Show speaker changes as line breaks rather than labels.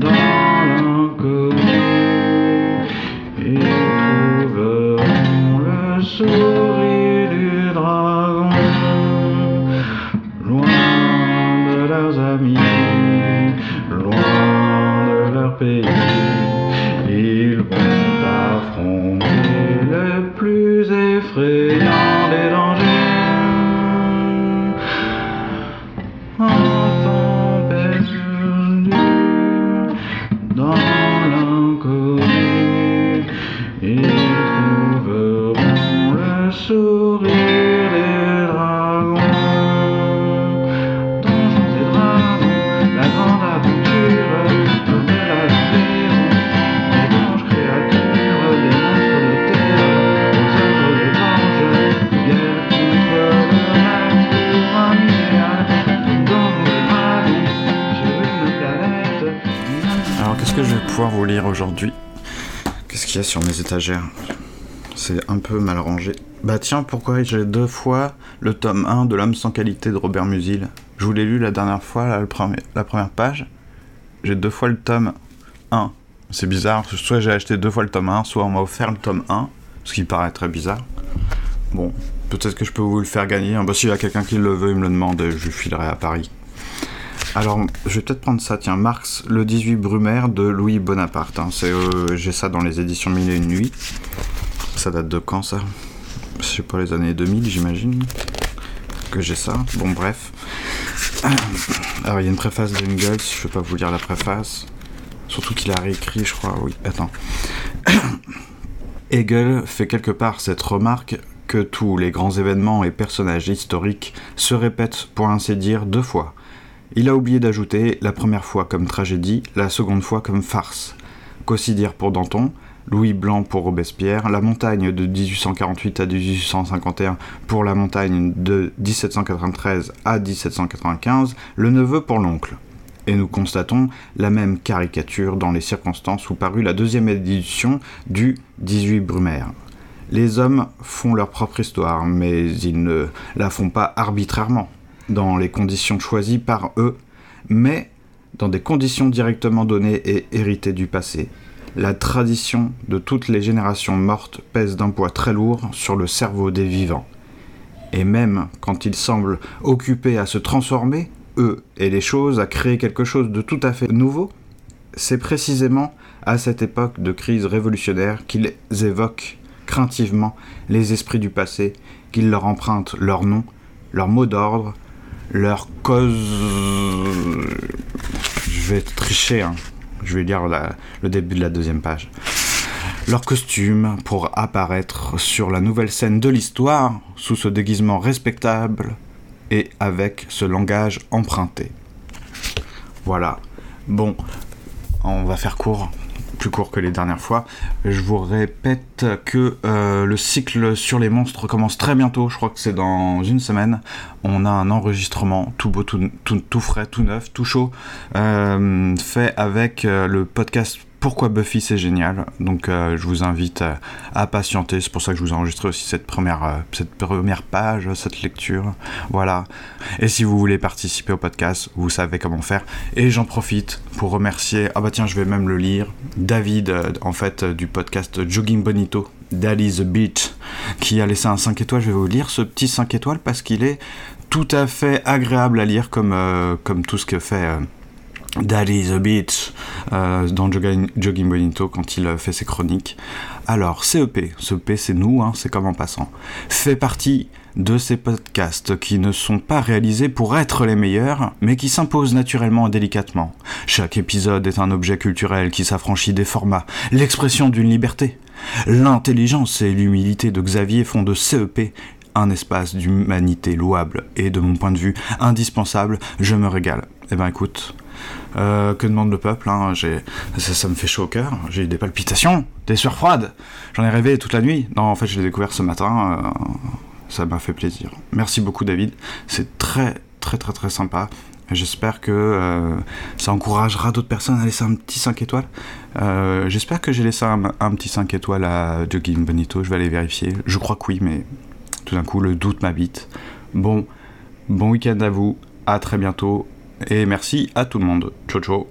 Dans l'inconnu, ils trouveront le souris du dragon, loin de leurs amis, loin de leur pays, ils vont affronter le plus effrayé. Pouvoir vous lire aujourd'hui? Qu'est-ce qu'il y a sur mes étagères? C'est un peu mal rangé. Bah tiens, pourquoi j'ai deux fois le tome 1 de L'homme sans qualité de Robert Musil? Je vous l'ai lu la dernière fois, la première page. J'ai deux fois le tome 1. C'est bizarre, soit j'ai acheté deux fois le tome 1, soit on m'a offert le tome 1, ce qui paraît très bizarre. Bon, peut-être que je peux vous le faire gagner. Bah, s'il y a quelqu'un qui le veut, il me le demande, je lui filerai à Paris. Alors, je vais peut-être prendre ça, tiens, Marx, le 18 Brumaire de Louis Bonaparte. hein. Euh, j'ai ça dans les éditions Mille et une nuits. Ça date de quand, ça? Je sais pas, les années 2000, j'imagine que j'ai ça. Bon, bref. Alors, il y a une préface d'Engels, je vais pas vous lire la préface. Surtout qu'il a réécrit, je crois, oui. Attends. Hegel fait quelque part cette remarque que tous les grands événements et personnages historiques se répètent pour ainsi dire deux fois. Il a oublié d'ajouter la première fois comme tragédie, la seconde fois comme farce. Qu'aussi dire pour Danton, Louis Blanc pour Robespierre, la montagne de 1848 à 1851 pour la montagne de 1793 à 1795, le neveu pour l'oncle. Et nous constatons la même caricature dans les circonstances où parut la deuxième édition du 18 Brumaire. Les hommes font leur propre histoire, mais ils ne la font pas arbitrairement, dans les conditions choisies par eux, mais dans des conditions directement données et héritées du passé. La tradition de toutes les générations mortes pèse d'un poids très lourd sur le cerveau des vivants. Et même quand ils semblent occupés à se transformer, eux et les choses, à créer quelque chose de tout à fait nouveau, c'est précisément à cette époque de crise révolutionnaire qu'ils évoquent craintivement les esprits du passé, qu'ils leur empruntent leur nom, leur mot d'ordre, leur cause. Je vais tricher, hein. je vais lire le début de la deuxième page. Leur costume pour apparaître sur la nouvelle scène de l'histoire sous ce déguisement respectable et avec ce langage emprunté. Voilà. Bon, on va faire court, plus court que les dernières fois. Je vous répète que euh, le cycle sur les monstres commence très bientôt, je crois que c'est dans une semaine. On a un enregistrement tout beau, tout, frais, tout neuf, tout chaud, euh, fait avec euh, le podcast pourquoi Buffy c'est génial. Donc euh, je vous invite à, à patienter. C'est pour ça que je vous ai enregistré aussi cette première, euh, cette première page, cette lecture. Voilà. Et si vous voulez participer au podcast, vous savez comment faire. Et j'en profite pour remercier, ah bah tiens, je vais même le lire, David, euh, en fait, euh, du podcast Jogging Bonito, Dali the Beach, qui a laissé un 5 étoiles. Je vais vous lire ce petit 5 étoiles parce qu'il est tout à fait agréable à lire comme, euh, comme tout ce que fait... Daddy the Beach euh, dans Jogging, Jogging Bonito quand il euh, fait ses chroniques. Alors, CEP, CEP c'est nous, hein, c'est comme en passant, fait partie de ces podcasts qui ne sont pas réalisés pour être les meilleurs, mais qui s'imposent naturellement et délicatement. Chaque épisode est un objet culturel qui s'affranchit des formats, l'expression d'une liberté. L'intelligence et l'humilité de Xavier font de CEP un espace d'humanité louable et de mon point de vue indispensable, je me régale. Eh ben écoute, euh, que demande le peuple hein, j'ai, ça, me fait chaud au cœur, j'ai eu des palpitations, des sueurs froides, j'en ai rêvé toute la nuit. Non, en fait, je l'ai découvert ce matin, euh, ça m'a fait plaisir. Merci beaucoup, David, c'est très, très, très, très sympa. J'espère que euh, ça encouragera d'autres personnes à laisser un petit 5 étoiles. J'espère que j'ai laissé un, un petit 5 étoiles à Jogging Bonito, je vais aller vérifier. Je crois que oui, mais tout d'un coup, le doute m'habite. Bon, bon week-end à vous, à très bientôt, et merci à tout le monde. Ciao, ciao.